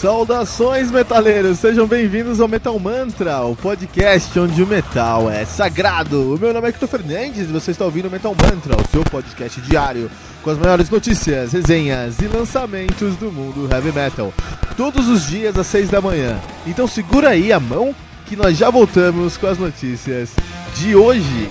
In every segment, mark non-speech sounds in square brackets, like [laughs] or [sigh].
Saudações, metaleiros! Sejam bem-vindos ao Metal Mantra, o podcast onde o metal é sagrado. O meu nome é Hector Fernandes e você está ouvindo o Metal Mantra, o seu podcast diário com as maiores notícias, resenhas e lançamentos do mundo heavy metal. Todos os dias às 6 da manhã. Então segura aí a mão que nós já voltamos com as notícias de hoje.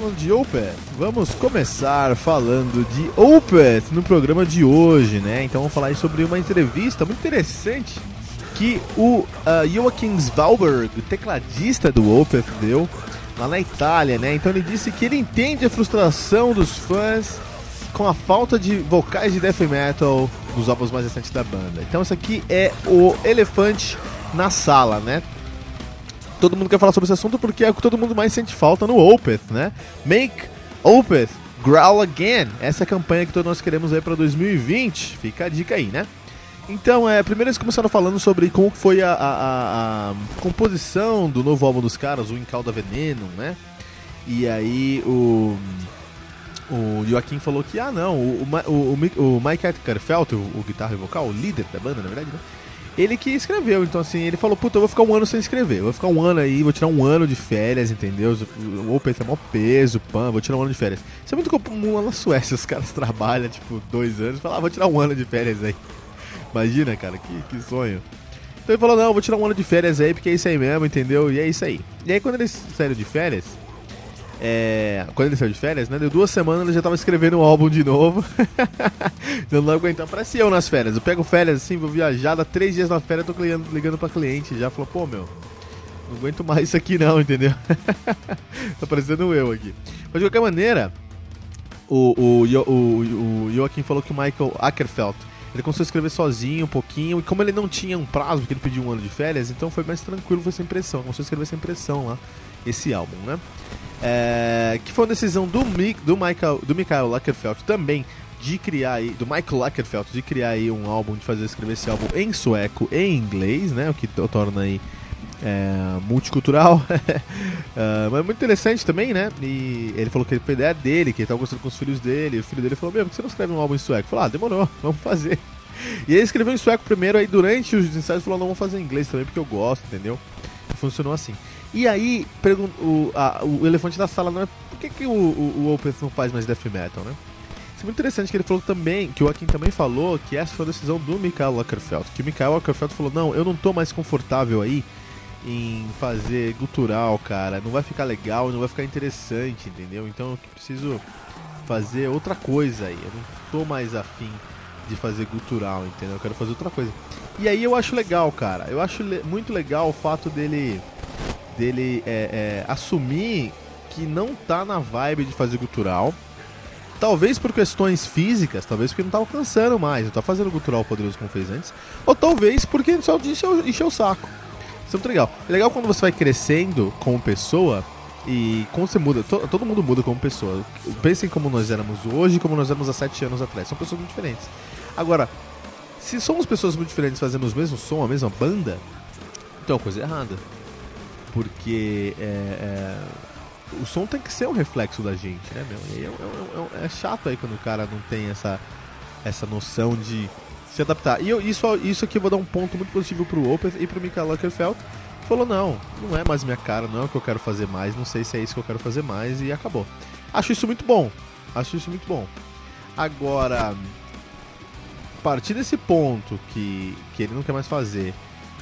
Falando de Opeth, vamos começar falando de Opeth no programa de hoje, né? Então vamos falar sobre uma entrevista muito interessante que o uh, Joachim Svalberg, tecladista do Opeth, deu lá na Itália, né? Então ele disse que ele entende a frustração dos fãs com a falta de vocais de death metal nos álbuns mais recentes da banda. Então isso aqui é o elefante na sala, né? Todo mundo quer falar sobre esse assunto porque é o que todo mundo mais sente falta no Opeth, né? Make Opeth Growl Again. Essa é a campanha que todos nós queremos aí para 2020. Fica a dica aí, né? Então, é, primeiro eles começaram falando sobre como foi a, a, a composição do novo álbum dos caras, o Incauda Veneno, né? E aí o, o Joaquim falou que, ah não, o, o, o, o Mike Atkerfeld, o, o guitarra e vocal, o líder da banda, na verdade, né? Ele que escreveu. Então, assim, ele falou: Puta, eu vou ficar um ano sem escrever. Eu vou ficar um ano aí, vou tirar um ano de férias, entendeu? O Open tem maior peso, pan, vou tirar um ano de férias. Isso é muito comum na Suécia. Os caras trabalham, tipo, dois anos falam: ah, vou tirar um ano de férias aí. Imagina, cara, que, que sonho. Então ele falou: Não, vou tirar um ano de férias aí, porque é isso aí mesmo, entendeu? E é isso aí. E aí, quando eles saíram de férias, é, quando ele saiu de férias, né? Deu duas semanas, ele já tava escrevendo um álbum de novo. [laughs] eu não aguentando. Parece eu nas férias. Eu pego férias assim, vou viajar, dá três dias na férias, tô ligando, ligando pra cliente. Já falou, pô, meu, não aguento mais isso aqui não, [laughs] entendeu? tá parecendo eu aqui. Mas de qualquer maneira, o, o, o, o Joaquim falou que o Michael Ackerfeld ele começou a escrever sozinho um pouquinho, e como ele não tinha um prazo, porque ele pediu um ano de férias, então foi mais tranquilo, foi sem pressão. Começou a escrever sem pressão lá, esse álbum, né? É, que foi uma decisão do, do Michael, do Michael Lagerfeld também de criar aí, do Michael Lagerfeld de criar aí um álbum, de fazer escrever esse álbum em sueco e em inglês, né? O que torna aí é, multicultural. [laughs] é, mas muito interessante também, né? E ele falou que foi ideia dele, que ele tava gostando com os filhos dele. E o filho dele falou: Meu, por que você não escreve um álbum em sueco? Falou: Ah, demorou, [laughs] vamos fazer. E ele escreveu em sueco primeiro, aí durante os ensaios falou: Não, vamos fazer em inglês também, porque eu gosto, entendeu? Funcionou assim. E aí, o, a, o elefante da sala não é por que, que o, o, o não faz mais death metal, né? Isso é muito interessante que ele falou também, que o Joaquim também falou, que essa foi a decisão do Michael Lackerfeld. Que o Michael Lackerfeld falou, não, eu não tô mais confortável aí em fazer gutural, cara. Não vai ficar legal, não vai ficar interessante, entendeu? Então eu preciso fazer outra coisa aí. Eu não tô mais afim de fazer gutural, entendeu? Eu quero fazer outra coisa. E aí eu acho legal, cara. Eu acho le muito legal o fato dele dele é, é, assumir que não tá na vibe de fazer gutural. Talvez por questões físicas, talvez porque não tá alcançando mais, não tá fazendo gutural poderoso como fez antes. Ou talvez porque só encheu, encheu o saco. Isso é muito legal. É legal quando você vai crescendo como pessoa e quando você muda, to, todo mundo muda como pessoa. Pensem como nós éramos hoje e como nós éramos há sete anos atrás. São pessoas muito diferentes. Agora, Se somos pessoas muito diferentes fazendo o mesmo som, a mesma banda, então é coisa errada. Porque é, é, o som tem que ser um reflexo da gente, né, meu? E é, é, é, chato aí quando o cara não tem essa, essa noção de se adaptar. E eu, isso, isso aqui eu vou dar um ponto muito positivo pro Opeth e pro Michael Luckerfeld. Falou, não, não é mais minha cara, não é o que eu quero fazer mais, não sei se é isso que eu quero fazer mais, e acabou. Acho isso muito bom. Acho isso muito bom. Agora, a partir desse ponto que, que ele não quer mais fazer,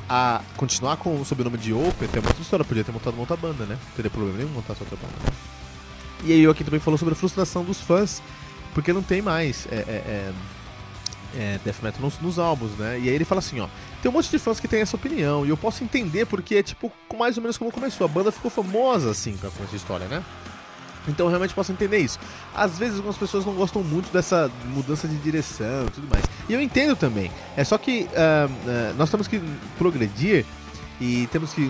a continuar com o sobrenome de Opeth é uma história. Podia ter montado uma outra banda, né? Não teria problema nenhum montar outra banda. Né? E aí o aqui também falou sobre a frustração dos fãs, porque não tem mais é, é, é, é, death metal nos, nos, álbuns, né? E aí ele fala assim, ó, tem um monte de fãs que tem essa opinião, e eu posso entender porque é tipo mais ou menos como começou. A banda ficou famosa assim com essa história, né? Então eu realmente posso entender isso. Às vezes algumas pessoas não gostam muito dessa mudança de direção e tudo mais. E eu entendo também. É só que uh, uh, nós temos que progredir e temos que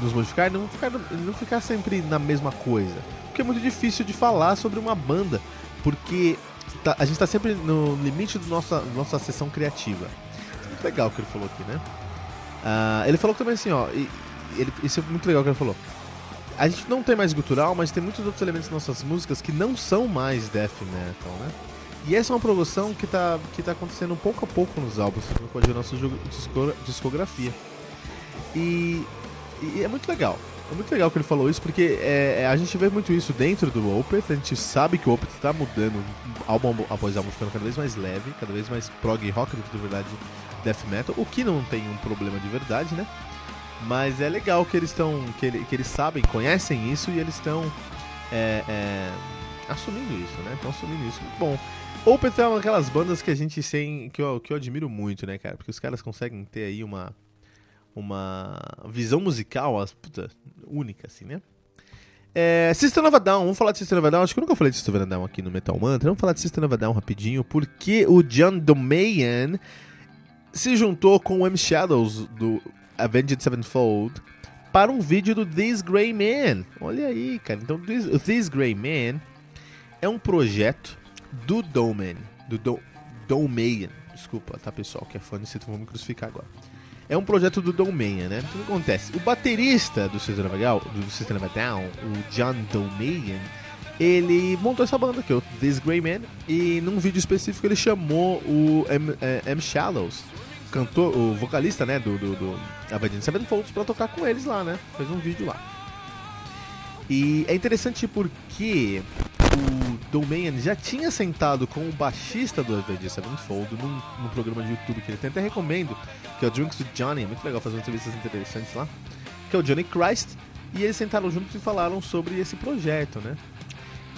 nos modificar e não ficar, não ficar sempre na mesma coisa. Porque é muito difícil de falar sobre uma banda, porque tá, a gente está sempre no limite da nossa, nossa sessão criativa. Muito legal o que ele falou aqui, né? Uh, ele falou também assim, ó, e, ele, isso é muito legal o que ele falou a gente não tem mais gutural, mas tem muitos outros elementos nas nossas músicas que não são mais death metal, né? E essa é uma promoção que tá, que tá acontecendo pouco a pouco nos álbuns, no pode ver nossa discografia. E, e, é muito legal. É muito legal que ele falou isso, porque é, é, a gente vê muito isso dentro do Opeth, a gente sabe que o Opeth está mudando álbum após álbum, ficando cada vez mais leve, cada vez mais prog rock do que de verdade death metal, o que não tem um problema de verdade, né? Mas é legal que eles estão. Que, ele, que eles sabem, conhecem isso e eles estão é, é, assumindo isso, né? Estão assumindo isso. Bom. Opeth é uma daquelas bandas que a gente. Que eu, que eu admiro muito, né, cara? Porque os caras conseguem ter aí uma. Uma visão musical puta, única, assim, né? É, System of a Down, vamos falar de System of a Down. Acho que eu nunca falei de System of a Down aqui no Metal Mantra. Vamos falar de System of a Down rapidinho, porque o John Domayan se juntou com o M Shadows do Avenged Sevenfold para um vídeo do This Grey Man. Olha aí, cara. Então, This, This Grey Man é um projeto do Domain. Do Do Domain. Desculpa, tá, pessoal, que é fã de System, vou me crucificar agora. É um projeto do Domain, né? Então, o que acontece? O baterista do System of of Down, o John Domain, ele montou essa banda aqui, o This Grey Man, e num vídeo específico ele chamou o M, é, M Shallows cantor, o vocalista, né, do, do, do Avenged Sevenfold pra tocar com eles lá, né? Fez um vídeo lá. E é interessante porque o Domain já tinha sentado com o baixista do Avenged Sevenfold num, num programa de YouTube que ele tem, até recomendo, que é o Drinks with Johnny, é muito legal fazer entrevistas interessantes lá, que é o Johnny Christ, e eles sentaram juntos e falaram sobre esse projeto, né?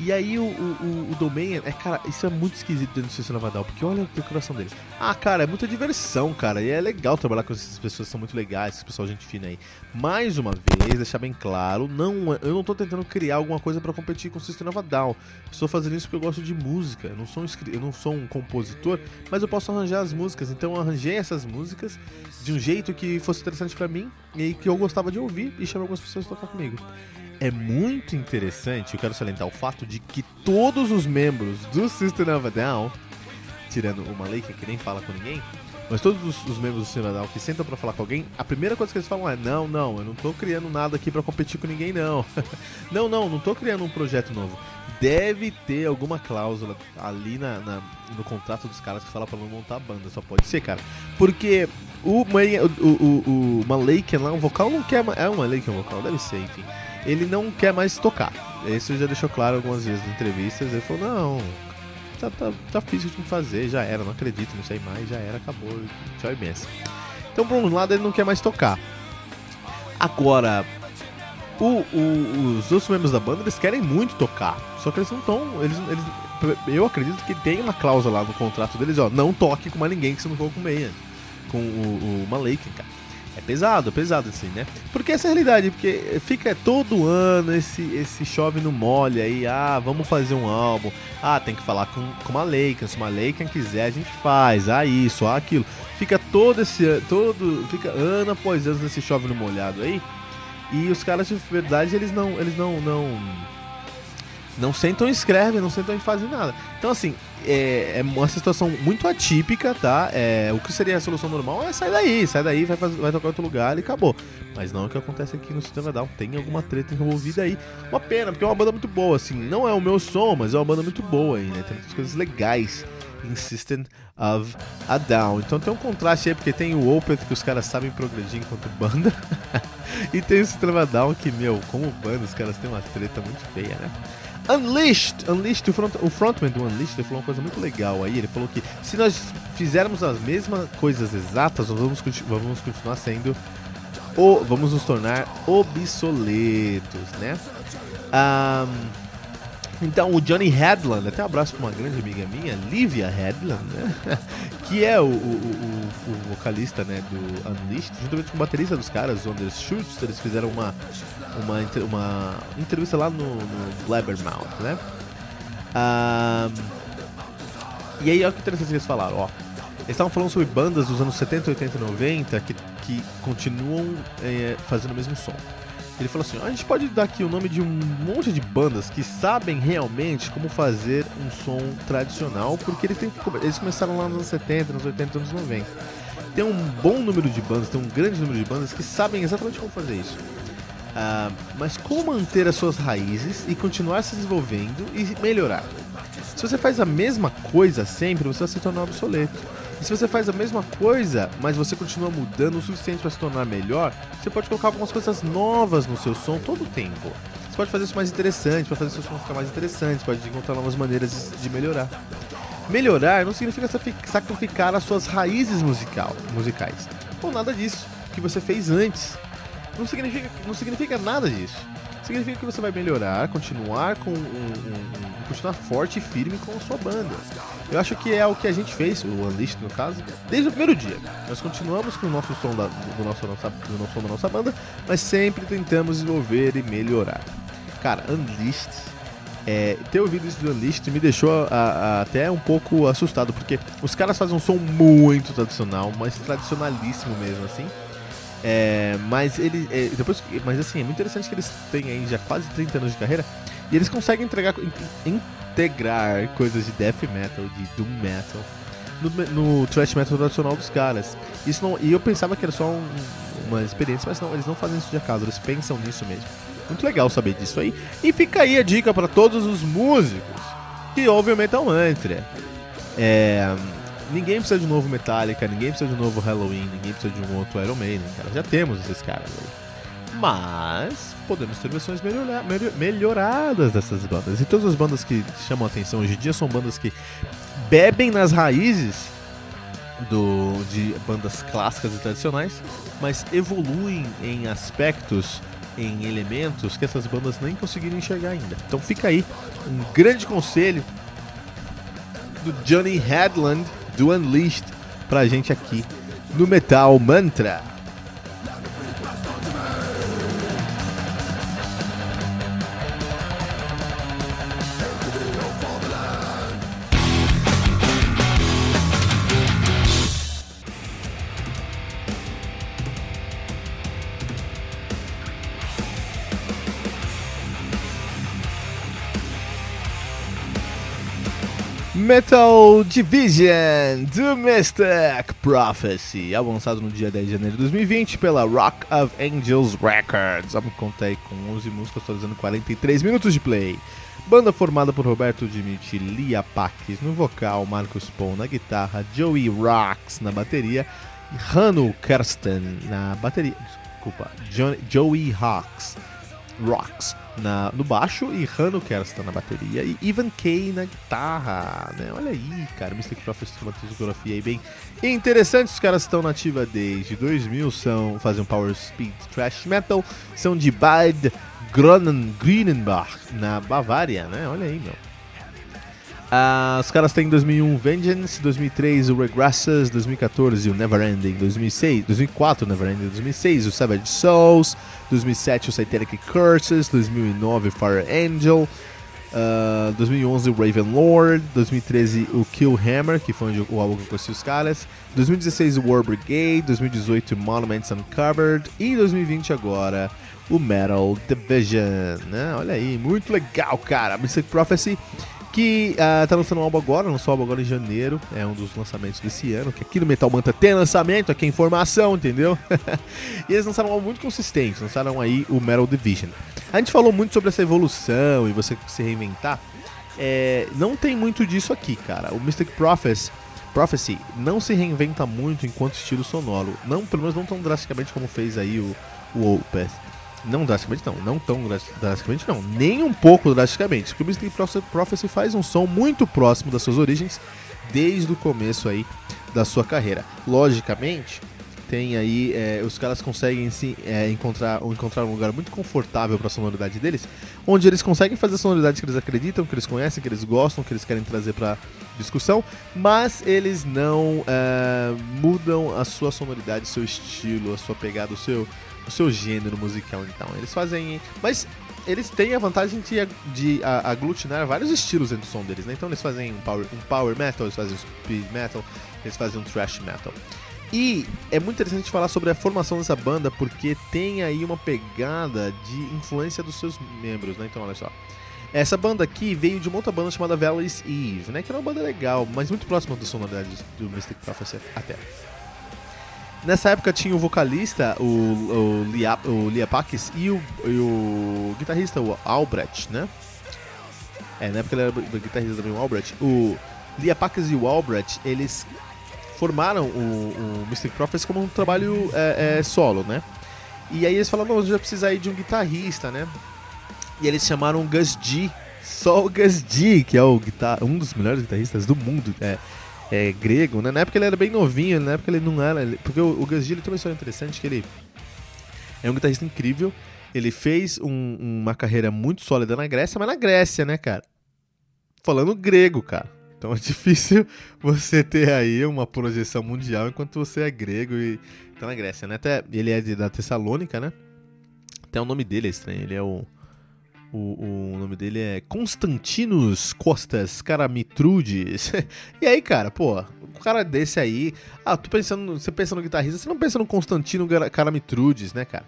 E aí o, o, o Domain, é, cara, isso é muito esquisito dentro do Sistema Navadal, porque olha a decoração deles. Ah, cara, é muita diversão, cara. E é legal trabalhar com essas pessoas são muito legais, esse pessoal gente fina aí. Mais uma vez, deixar bem claro, não, eu não tô tentando criar alguma coisa para competir com o Sistema Navadal. Estou fazendo isso porque eu gosto de música. Eu não sou um, eu não sou um compositor, mas eu posso arranjar as músicas. Então eu arranjei essas músicas de um jeito que fosse interessante para mim e que eu gostava de ouvir e chamei algumas pessoas a tocar comigo é muito interessante, eu quero salientar o fato de que todos os membros do System of a Down, tirando o Malik, que nem fala com ninguém, mas todos os, os membros do System of a Down que sentam para falar com alguém, a primeira coisa que eles falam é: não, não, eu não tô criando nada aqui para competir com ninguém, não. [laughs] não, não, não tô criando um projeto novo. Deve ter alguma cláusula ali na, na no contrato dos caras que fala para não montar a banda, só pode ser, cara. Porque o, o, o, o, o lá, o vocal não quer. É o Malakian o vocal, deve ser, enfim ele não quer mais tocar. Isso já deixou claro algumas vezes em entrevistas. Ele falou: não, tá, tá, tá de fazer, já era, não acredito, não sei mais, já era, acabou, tchau benção. Então, por um lado, ele não quer mais tocar. Agora, o, o, os outros membros da banda eles querem muito tocar, só que eles não estão. Eles, eles, eu acredito que tem uma cláusula lá no contrato deles: ó, não toque com mais ninguém que você não for com meia. Com o, o Malaken, cara. É pesado, é pesado assim, né? Porque essa é a realidade, porque fica todo ano esse, esse chove no molha aí, ah, vamos fazer um álbum, ah, tem que falar com, com uma Leica, se uma Leica quiser a gente faz, ah, isso, ah, aquilo. Fica todo esse todo, fica ano após ano nesse chove no molhado aí. E os caras de verdade, eles não, eles não, não Não sentam e escrevem, não sentam e fazem nada. Então, assim, é, é uma situação muito atípica, tá? É, o que seria a solução normal é sair daí, sai daí, vai, vai tocar outro lugar e acabou. Mas não é o que acontece aqui no Sistema Down. Tem alguma treta envolvida aí. Uma pena, porque é uma banda muito boa, assim. Não é o meu som, mas é uma banda muito boa aí, né? Tem muitas coisas legais em System of a Down. Então tem um contraste aí, porque tem o Opeth que os caras sabem progredir enquanto banda. [laughs] e tem o Sistema Down que, meu, como banda, os caras têm uma treta muito feia, né? Unleashed, Unleashed o, front, o frontman do Unleashed ele falou uma coisa muito legal aí. Ele falou que se nós fizermos as mesmas coisas exatas, nós vamos, vamos continuar sendo. Ou vamos nos tornar obsoletos, né? Um, então, o Johnny Headland, até um abraço para uma grande amiga minha, Livia Headland, né? [laughs] que é o, o, o, o, vocalista né, do Unleashed, juntamente com o baterista dos caras, Undershoots, eles fizeram uma, uma, uma entrevista lá no, no Blabbermouth, né? Um, e aí, olha que interessante que eles falaram, ó. Eles estavam falando sobre bandas dos anos 70, 80 e 90 que, que continuam é, fazendo o mesmo som. Ele falou assim: a gente pode dar aqui o nome de um monte de bandas que sabem realmente como fazer um som tradicional, porque eles, têm, eles começaram lá nos anos 70, nos 80, nos 90. Tem um bom número de bandas, tem um grande número de bandas que sabem exatamente como fazer isso. Uh, mas como manter as suas raízes e continuar se desenvolvendo e melhorar? Se você faz a mesma coisa sempre, você vai se tornar obsoleto. E se você faz a mesma coisa, mas você continua mudando o suficiente para se tornar melhor, você pode colocar algumas coisas novas no seu som todo o tempo. Você pode fazer isso mais interessante, pode fazer seu som ficar mais interessante, pode encontrar novas maneiras de melhorar. Melhorar não significa sacrificar as suas raízes musical, musicais, ou nada disso que você fez antes. Não significa, não significa nada disso significa que você vai melhorar, continuar com um, um, um, continuar forte e firme com a sua banda. Eu acho que é o que a gente fez, o Unleashed no caso, desde o primeiro dia. Nós continuamos com o nosso som da, do, nosso, nossa, do nosso som da nossa banda, mas sempre tentamos desenvolver e melhorar. Cara, Unleashed é, ter ouvido isso do Unleashed me deixou a, a, até um pouco assustado, porque os caras fazem um som muito tradicional, mas tradicionalíssimo mesmo, assim. É, mas ele. É, depois, mas assim, é muito interessante que eles têm aí já quase 30 anos de carreira e eles conseguem entregar, integrar coisas de death metal, de doom metal no, no thrash metal tradicional dos caras. Isso não, e eu pensava que era só um, uma experiência, mas não, eles não fazem isso de acaso, eles pensam nisso mesmo. Muito legal saber disso aí. E fica aí a dica para todos os músicos que ouvem o Metal Mantra. É, ninguém precisa de um novo Metallica, ninguém precisa de um novo Halloween, ninguém precisa de um outro Iron Maiden, cara. Já temos esses caras aí. Mas podemos ter versões melhora, melhoradas dessas bandas. E todas as bandas que chamam atenção hoje em dia são bandas que bebem nas raízes do, de bandas clássicas e tradicionais, mas evoluem em aspectos, em elementos que essas bandas nem conseguiram enxergar ainda. Então fica aí um grande conselho do Johnny Headland do Unleashed pra gente aqui no Metal Mantra. Metal Division Domestic Prophecy, álbum lançado no dia 10 de janeiro de 2020 pela Rock of Angels Records. Álbum contei com 11 músicas, totalizando 43 minutos de play. Banda formada por Roberto Dimiti, Lia Paques no vocal, Marcos Pon na guitarra, Joey Rocks na bateria Hanu Kersten na bateria. Desculpa, Joey Hawks Rocks na, no baixo e Hano Kersta na bateria e Ivan Kay na guitarra, né? Olha aí, cara, Mystic Prophecy tem uma discografia aí bem interessante. Os caras estão na ativa desde 2000, são, fazem um power speed thrash metal, são de Bad Gronen, Grünenbach, na Bavária, né? Olha aí, meu. Uh, os caras têm 2001 Vengeance, 2003 o Regresses, 2014 o Neverending, 2006, 2004 o Neverending, 2006 o Savage Souls, 2007 o Satanic Curses, 2009 Fire Angel, uh, 2011 o Raven Lord, 2013 o Kill Hammer, que foi onde o álbum que eu conheci os caras, 2016 o War Brigade, 2018 Monuments Uncovered e 2020 agora o Metal Division, né? Olha aí, muito legal, cara. Mystic Prophecy que uh, tá lançando um álbum agora, lançou um álbum agora em janeiro, é um dos lançamentos desse ano, que aqui no Metal Manta tem lançamento, aqui é informação, entendeu? [laughs] e eles lançaram um álbum muito consistente, lançaram aí o Metal Division. A gente falou muito sobre essa evolução e você se reinventar, é, não tem muito disso aqui, cara. O Mystic Prophecy, Prophecy não se reinventa muito enquanto estilo sonoro, não, pelo menos não tão drasticamente como fez aí o, o Opeth. Não drasticamente não, não tão drasticamente não, nem um pouco drasticamente, porque o Mystic Prophecy faz um som muito próximo das suas origens desde o começo aí da sua carreira. Logicamente, tem aí é, os caras conseguem se é, encontrar, encontrar um lugar muito confortável para a sonoridade deles, onde eles conseguem fazer a sonoridade que eles acreditam, que eles conhecem, que eles gostam, que eles querem trazer para discussão, mas eles não é, mudam a sua sonoridade, seu estilo, a sua pegada, o seu o seu gênero musical, então. Eles fazem. Mas eles têm a vantagem de, de aglutinar vários estilos dentro do som deles, né? Então eles fazem um power, um power metal, eles fazem um speed metal, eles fazem um thrash metal. E é muito interessante falar sobre a formação dessa banda porque tem aí uma pegada de influência dos seus membros, né? Então olha só. Essa banda aqui veio de uma outra banda chamada Valley's Eve, né? Que era uma banda legal, mas muito próxima da sonoridade do Mystic Prophecy até. Nessa época tinha o vocalista, o, o, Lia, o Liapakis, e o, e o guitarrista, o Albrecht, né? É, na época ele era guitarrista também, o Albrecht. O Liapakis e o Albrecht, eles formaram o, o Mystic Prophets como um trabalho é, é, solo, né? E aí eles falaram, não, já precisa aí de um guitarrista, né? E eles chamaram o Gus G, só o Gus G, que é o guitar um dos melhores guitarristas do mundo. É, é, grego, né? Na época ele era bem novinho, na época ele não era. Porque o, o Gus Gilly tem uma história interessante que ele é um guitarrista incrível. Ele fez um, uma carreira muito sólida na Grécia, mas na Grécia, né, cara? Falando grego, cara. Então é [laughs] difícil você ter aí uma projeção mundial enquanto você é grego e tá na Grécia, né? Até ele é de, da Tessalônica, né? Até o nome dele é estranho, ele é o o, o nome dele é Constantinos Costas Caramitrudes. [laughs] e aí, cara, pô, um cara desse aí. Ah, tô pensando. Você pensa no guitarrista, você não pensa no Constantino Caramitrudes, né, cara?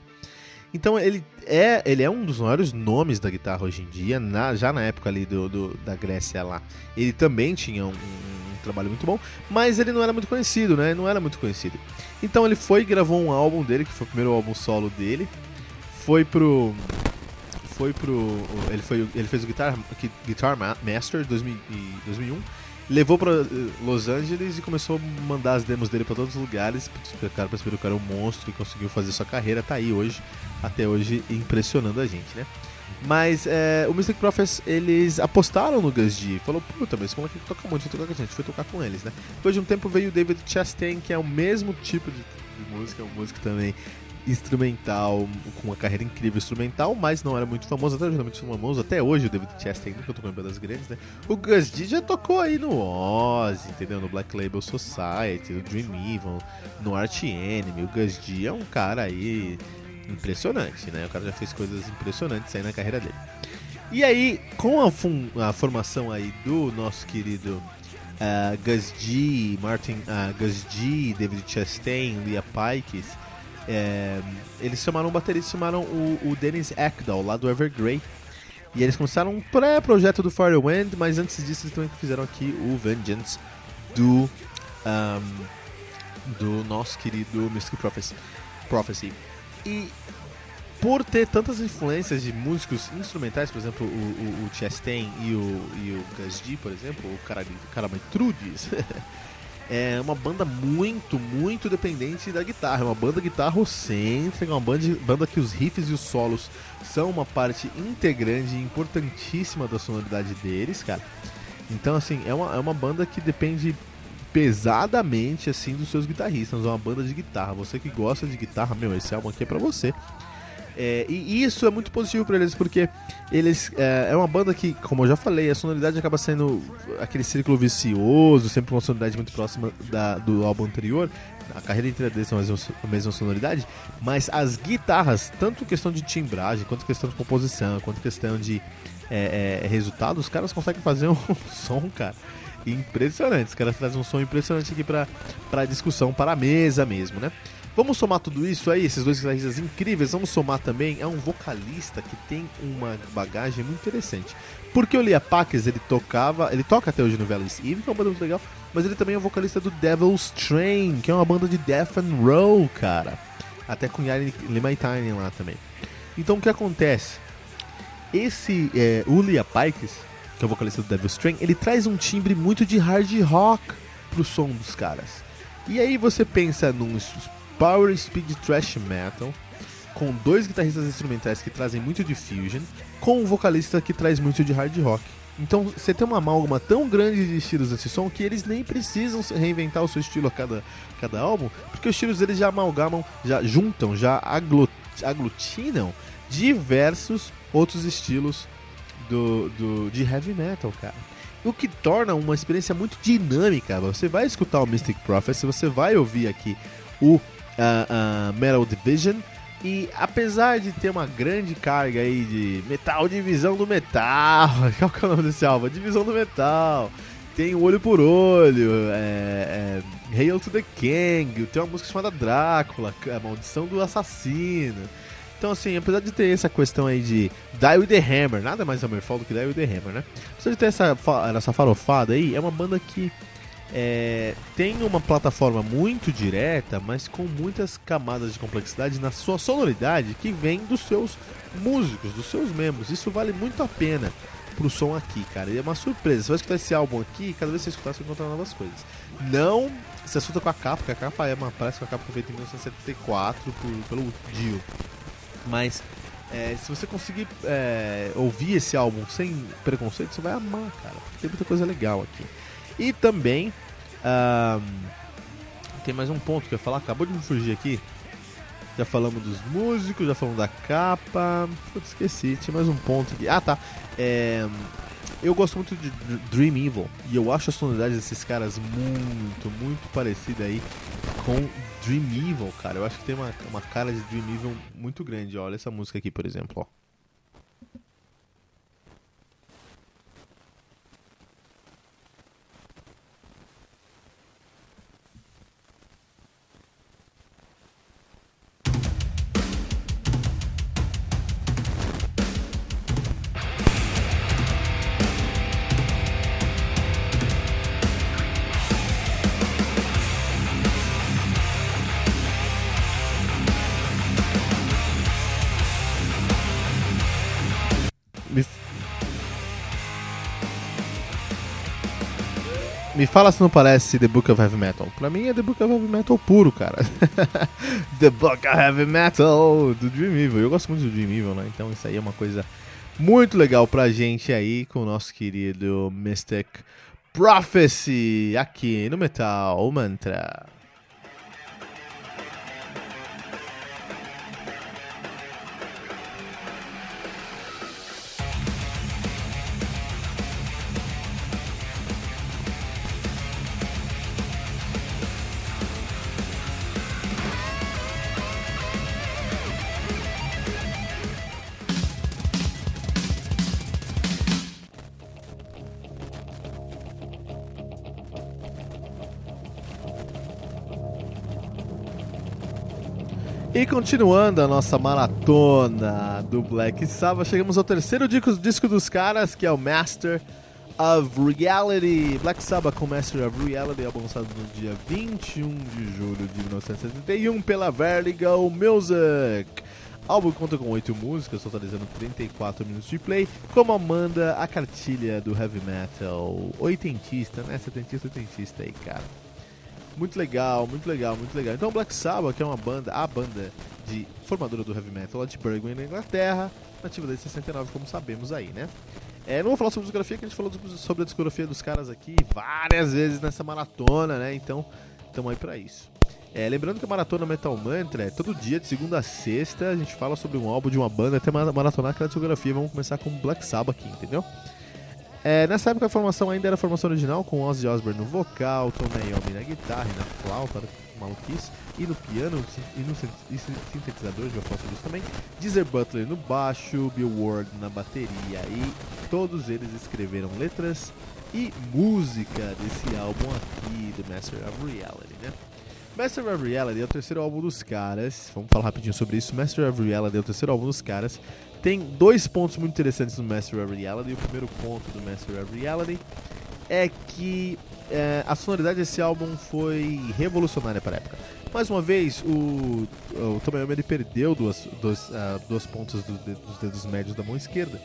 Então ele é, ele é um dos maiores nomes da guitarra hoje em dia, na, já na época ali do, do, da Grécia lá. Ele também tinha um, um, um, trabalho muito bom, mas ele não era muito conhecido, né? Não era muito conhecido. Então ele foi e gravou um álbum dele, que foi o primeiro álbum solo dele. Foi pro foi pro. Ele, foi, ele fez o Guitar, Guitar Master 2000, 2001. Levou para eh, Los Angeles e começou a mandar as demos dele para todos os lugares. O cara percebeu que era um monstro e conseguiu fazer sua carreira. Tá aí hoje, até hoje, impressionando a gente, né? Mas é, o Mystic Prophets, eles apostaram no Gus G. Falou, puta, mas esse moleque toca muito, tocar com a gente. Foi tocar com eles, né? Depois de um tempo veio o David Chastain, que é o mesmo tipo de, de música, é um músico também instrumental, com uma carreira incrível instrumental, mas não era muito famoso, até muito famoso, até hoje o David Chastain, nunca tocou em bandas grandes, né? O Gus D já tocou aí no Oz, entendeu? No Black Label Society, no Dream Evil, no Arch Enemy. O Gus D é um cara aí impressionante, né? O cara já fez coisas impressionantes aí na carreira dele. E aí, com a, a formação aí do nosso querido uh, Gus G, Martin uh, Gus G, David Chastain, Leah Pikes, é, eles chamaram um baterista, chamaram o, o Dennis Ekdahl, lá do Evergrey. E eles começaram um pré-projeto do Firewind, mas antes disso eles também fizeram aqui o Vengeance do, um, do nosso querido Mystic Prophecy. E por ter tantas influências de músicos instrumentais, por exemplo, o, o, o Chastain e o, e o Gus G, por exemplo, o Caramitrudes, [laughs] é uma banda muito, muito dependente da guitarra. É uma banda guitarrocêntrica, uma banda, banda que os riffs e os solos são uma parte integrante e importantíssima da sonoridade deles, cara. Então, assim, é uma, é uma banda que depende pesadamente, assim, dos seus guitarristas. É uma banda de guitarra. Você que gosta de guitarra, meu, esse álbum aqui é pra você. É, e isso é muito positivo para eles, porque eles é, é, uma banda que, como eu já falei, a sonoridade acaba sendo aquele círculo vicioso, sempre uma sonoridade muito próxima da, do álbum anterior. A carreira inteira deles tem a mesma, a sonoridade, mas as guitarras, tanto questão de timbragem, quanto questão de composição, quanto questão de é, é resultado, os caras conseguem fazer um [laughs] som, cara, impressionante. Os caras trazem um som impressionante aqui para pra discussão, para a mesa mesmo, né? Vamos somar tudo isso aí, esses dois guitarristas incríveis, vamos somar também a um vocalista que tem uma bagagem muito interessante. Porque o Lia Pax, ele tocava, ele toca até hoje no Valley's Eve, que é uma banda muito legal, mas ele também é o vocalista do Devil's Train, que é uma banda de death and roll, cara. Até com Yari Limaitainen lá também. Então o que acontece? Esse, é, o Lia Pikes, que é o vocalista do Devil's Train, ele traz um timbre muito de hard rock pro som dos caras. E aí você pensa num Power Speed Thrash Metal, com dois guitarristas instrumentais que trazem muito de fusion, com um vocalista que traz muito de hard rock. Então você tem uma amálgama tão grande de estilos nesse som que eles nem precisam reinventar o seu estilo a cada, cada álbum, porque os estilos eles já amalgamam, já juntam, já aglutinam diversos outros estilos do, do, de heavy metal, cara. O que torna uma experiência muito dinâmica. Você vai escutar o Mystic Prophecy, você vai ouvir aqui o uh, uh, Metal Division. E apesar de ter uma grande carga aí de metal, divisão do metal, [laughs] qual que é o nome desse álbum? Divisão do metal. Tem Olho por Olho, é, é, Hail to the King, tem uma música chamada Drácula, a Maldição do Assassino. Então, assim, apesar de ter essa questão aí de Die with the Hammer, nada mais Hammerfall do que Die with the Hammer, né? Apesar de ter essa, essa farofada aí, é uma banda que é, tem uma plataforma muito direta, mas com muitas camadas de complexidade na sua sonoridade que vem dos seus músicos, dos seus membros. Isso vale muito a pena pro som aqui, cara. E é uma surpresa. Você vai escutar esse álbum aqui, cada vez que você escutar, você vai encontrar novas coisas. Não se assusta com a capa, porque a capa é uma, parece que a capa foi feita em 1974 por, pelo Dio. Mas é, se você conseguir é, ouvir esse álbum sem preconceito, você vai amar, cara. Tem muita coisa legal aqui. E também tem mais um ponto que eu ia falar, acabou de me fugir aqui. Já falamos dos músicos, já falamos da capa. Putz, esqueci, tinha mais um ponto aqui. Ah, tá. É, eu gosto muito de Dream Evil e eu acho a sonoridade desses caras muito, muito parecida aí com Dream Evil, cara. Eu acho que tem uma, uma cara de Dream Evil muito grande. Olha essa música aqui, por exemplo, ó. Me fala se não parece The Book of Heavy Metal. Pra mim é The Book of Heavy Metal puro, cara. [laughs] The Book of Heavy Metal do Dream Evil. Eu gosto muito do Dream Evil, né? Então isso aí é uma coisa muito legal pra gente aí com o nosso querido Mystic Prophecy aqui no Metal Mantra. E continuando a nossa maratona do Black Sabbath, chegamos ao terceiro disco, dos caras, que é o Master of Reality. Black Sabbath com Master of Reality, álbum lançado no dia 21 de julho de 1971 pela Vertigo Music. Álbum conta com 8 músicas, totalizando 34 minutos de play, como manda a cartilha do heavy metal oitentista, né? Setentista, oitentista aí, cara. Muito legal, muito legal, muito legal. Então Black Sabbath, que é uma banda, a banda de formadora do heavy metal lá de Birmingham, na Inglaterra, nativa desde 69, como sabemos aí, né? É, não vou falar sobre discografia, que a gente falou sobre a discografia dos caras aqui várias vezes nessa maratona, né? Então, estamos aí pra isso. É, lembrando que a Maratona Metal Mantra é todo dia, de segunda a sexta, a gente fala sobre um álbum de uma banda, até maratonar aquela discografia. Vamos começar com Black Sabbath aqui, entendeu? É, nessa época a formação ainda era formação original, com Ozzy Osbourne no vocal, Tom Naomi na guitarra e na flauta, maluquice, e no piano e no sintetizador, já falar sobre isso também, Deezer Butler no baixo, Bill Ward na bateria, e todos eles escreveram letras e música desse álbum aqui, The Master of Reality, né? Master of Reality é o terceiro álbum dos caras. Vamos falar rapidinho sobre isso. Master of Reality é o terceiro álbum dos caras. Tem dois pontos muito interessantes no Master of Reality. O primeiro ponto do Master of Reality é que é, a sonoridade desse álbum foi revolucionária para a época. Mais uma vez, o, o Tomoyama ele perdeu duas, duas, uh, duas pontas do, dos dedos médios da mão esquerda.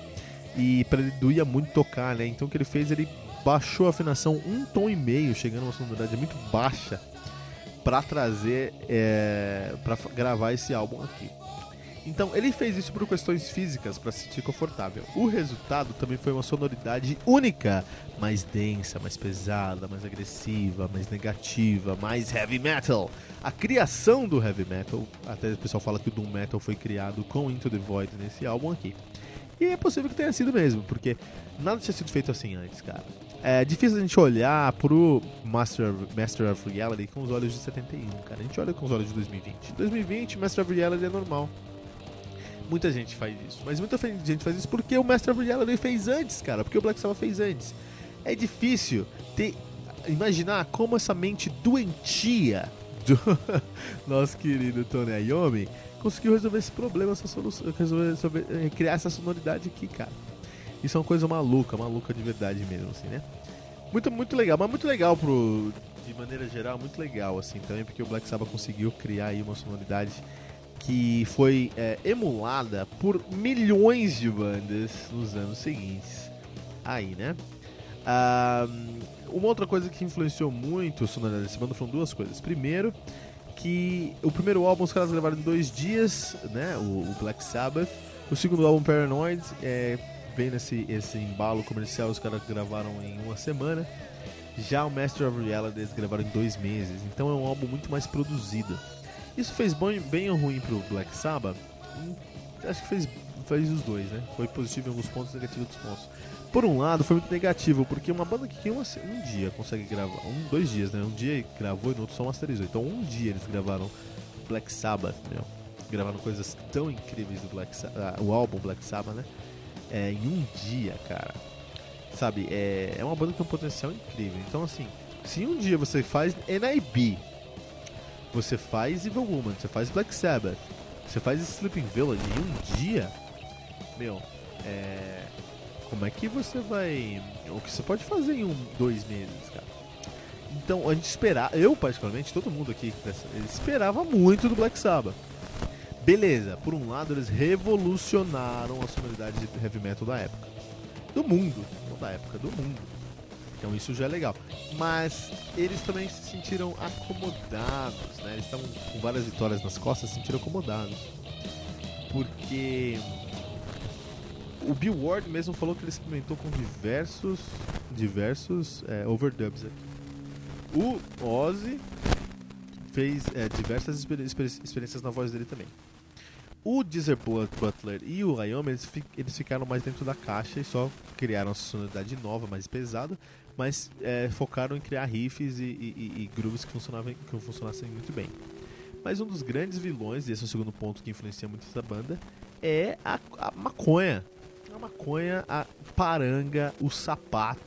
E para ele doía muito tocar, né? Então o que ele fez, ele baixou a afinação um tom e meio, chegando a uma sonoridade muito baixa para trazer, é, para gravar esse álbum aqui. Então ele fez isso por questões físicas para se sentir confortável. O resultado também foi uma sonoridade única, mais densa, mais pesada, mais agressiva, mais negativa, mais heavy metal. A criação do heavy metal, até o pessoal fala que o doom metal foi criado com Into the Void nesse álbum aqui. E é possível que tenha sido mesmo, porque nada tinha sido feito assim antes, cara. É difícil a gente olhar pro Master, Master of Reality com os olhos de 71, cara. A gente olha com os olhos de 2020. 2020, Master of Reality é normal. Muita gente faz isso. Mas muita gente faz isso porque o Master of Reality fez antes, cara. Porque o Black Sabbath fez antes. É difícil ter, imaginar como essa mente doentia do [laughs] nosso querido Tony Iommi conseguiu resolver esse problema, essa solução, resolver, eh, criar essa sonoridade aqui, cara. Isso é uma coisa maluca, maluca de verdade mesmo, assim, né? Muito, muito legal, mas muito legal pro, de maneira geral, muito legal, assim, também, porque o Black Sabbath conseguiu criar aí uma sonoridade que foi é, emulada por milhões de bandas nos anos seguintes. Aí, né? Ah, uma outra coisa que influenciou muito a sonoridade desse banda foram duas coisas. Primeiro, que o primeiro álbum os caras gravaram em dois dias, né? O, o Black Sabbath. O segundo álbum, Paranoid, é, vem nesse esse embalo comercial, os caras gravaram em uma semana. Já o Master of Reality eles gravaram em dois meses. Então é um álbum muito mais produzido. Isso fez bem, bem ou ruim pro Black Sabbath? Hum, acho que fez, fez os dois, né? Foi positivo em alguns pontos, negativo em outros pontos. Por um lado, foi muito negativo, porque uma banda que uma, um dia consegue gravar, um, dois dias, né? Um dia gravou e no outro só masterizou. Então, um dia eles gravaram Black Sabbath, meu. Gravaram coisas tão incríveis do Black Sabbath, o álbum Black Sabbath, né? É, em um dia, cara. Sabe, é, é uma banda que tem um potencial incrível. Então, assim, se um dia você faz NIB, você faz Evil Woman, você faz Black Sabbath, você faz Sleeping Village em um dia, meu, é. Como é que você vai. O que você pode fazer em um, dois meses, cara? Então a gente esperava, eu particularmente, todo mundo aqui esperava muito do Black Sabbath. Beleza, por um lado eles revolucionaram a sonoridade de heavy metal da época. Do mundo, não da época, do mundo. Então isso já é legal. Mas eles também se sentiram acomodados, né? Eles estavam com várias vitórias nas costas, se sentiram acomodados. Porque o Bill Ward mesmo falou que ele experimentou com diversos diversos é, overdubs aqui. O Ozzy fez é, diversas experiências na voz dele também. O Deezer Butler e o Iommi, eles, eles, ficaram mais dentro da caixa e só criaram uma sonoridade nova, mais pesada, mas é, focaram em criar riffs e, e, e grooves que, funcionavam, que funcionassem muito bem. Mas um dos grandes vilões, e esse é o segundo ponto que influencia muito essa banda, é a, a maconha. A maconha, a paranga, o sapato.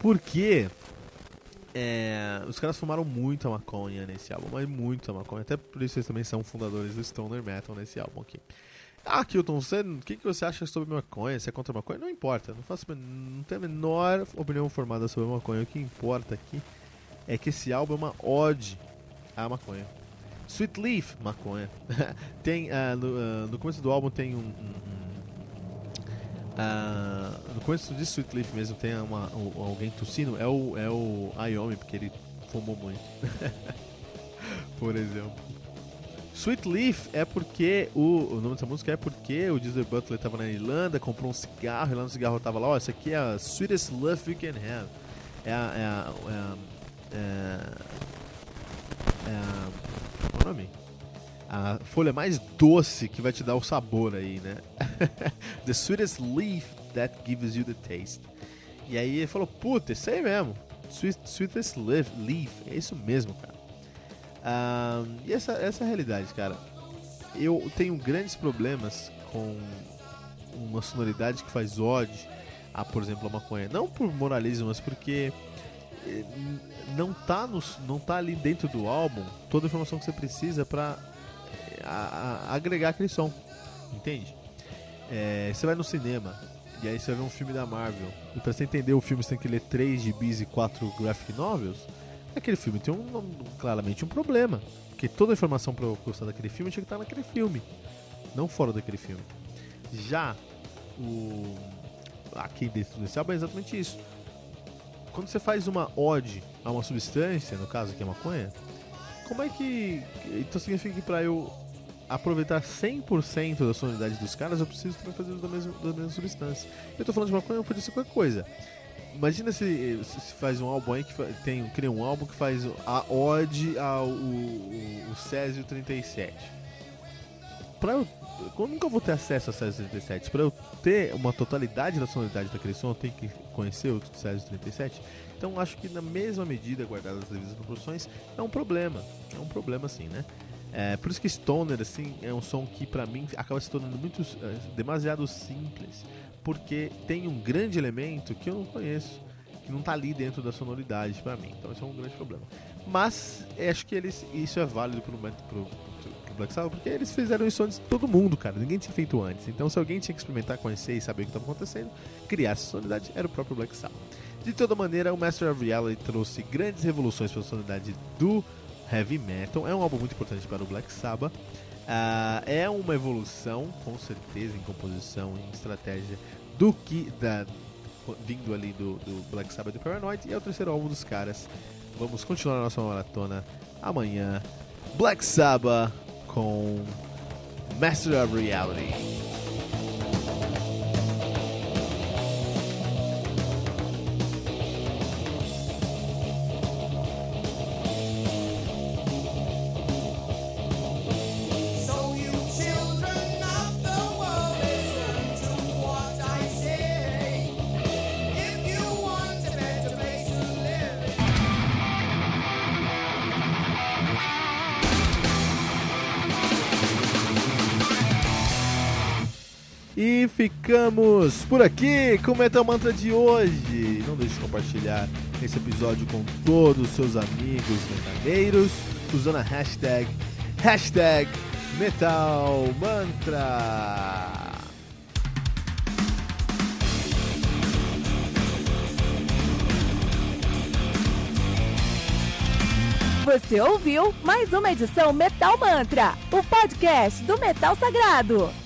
Porque é, os caras fumaram muito a maconha nesse álbum, mas muito a maconha. Até por isso eles também são fundadores do Stoner Metal nesse álbum aqui. Ah, Kilton, você, o que, que você acha sobre maconha? Você é contra maconha? Não importa, não, faço, não tenho a menor opinião formada sobre maconha. O que importa aqui é que esse álbum é uma ode à maconha. Sweet Leaf, maconha. [laughs] tem, uh, no, uh, no, começo do álbum tem um... um, no começo de Sweet Leaf mesmo tem uma, um, alguém tossindo. É o, é o Ayomi, porque ele fumou muito. [laughs] Por exemplo. Sweet Leaf é porque o, o nome dessa música é porque o Disney Butler estava na Irlanda, comprou um cigarro e lá no cigarro tava lá, ó, essa aqui é a sweetest love you can have. É a. É a. É a, é a, é a qual é o nome? A folha mais doce que vai te dar o sabor aí, né? [laughs] the sweetest leaf that gives you the taste. E aí ele falou, puta, isso aí mesmo. Sweet, sweetest leaf, leaf, é isso mesmo, cara. Uh, e essa, essa é realidade, cara. Eu tenho grandes problemas com uma sonoridade que faz ódio a, por exemplo, a maconha. Não por moralismo, mas porque eh, não tá, no, não tá ali dentro do álbum toda a informação que você precisa para agregar aquele som. Entende? É, você vai no cinema e aí você vai ver um filme da Marvel. E pra você entender o filme, você tem que ler 3 gibis e 4 graphic novels. Aquele filme tem um, claramente um problema. Porque toda a informação para eu gostar daquele filme tinha que estar naquele filme, não fora daquele filme. Já o aqui dentro desse álbum é exatamente isso. Quando você faz uma ode a uma substância, no caso aqui é maconha, como é que. Então significa que para eu aproveitar 100% da sonoridade dos caras, eu preciso também fazer da mesma, da mesma substância. Eu tô falando de maconha, podia ser qualquer coisa. Imagina se, se faz um álbum aí que tem, cria um álbum que faz a ode ao o, o Césio 37. Pra eu, eu nunca vou ter acesso a Césio 37. Pra eu ter uma totalidade da sonoridade daquele som, eu tenho que conhecer o Césio 37. Então acho que na mesma medida, guardadas as devidas proporções, é um problema. É um problema sim, né? É, por isso que Stoner, assim, é um som que para mim acaba se tornando muito, é, demasiado simples, porque tem um grande elemento que eu não conheço, que não tá ali dentro da sonoridade para mim. Então isso é um grande problema. Mas acho que eles, isso é válido pro, pro Black Sabbath, porque eles fizeram isso antes de todo mundo, cara. Ninguém tinha feito antes. Então se alguém tinha que experimentar, conhecer e saber o que estava acontecendo, criar essa sonoridade, era o próprio Black Sabbath. De toda maneira, o Master of Reality trouxe grandes revoluções para a sonoridade do heavy metal. É um álbum muito importante para o Black Sabbath. Uh, é uma evolução, com certeza, em composição, em estratégia do que da, vindo ali do, do Black Sabbath do Paranoid. E é o terceiro álbum dos caras. Vamos continuar a nossa maratona amanhã. Black Sabbath com Master of Reality. E ficamos por aqui com o Metal Mantra de hoje. Não deixe de compartilhar esse episódio com todos os seus amigos metaleiros usando a hashtag, hashtag Metal Mantra. Você ouviu mais uma edição Metal Mantra, o podcast do Metal Sagrado.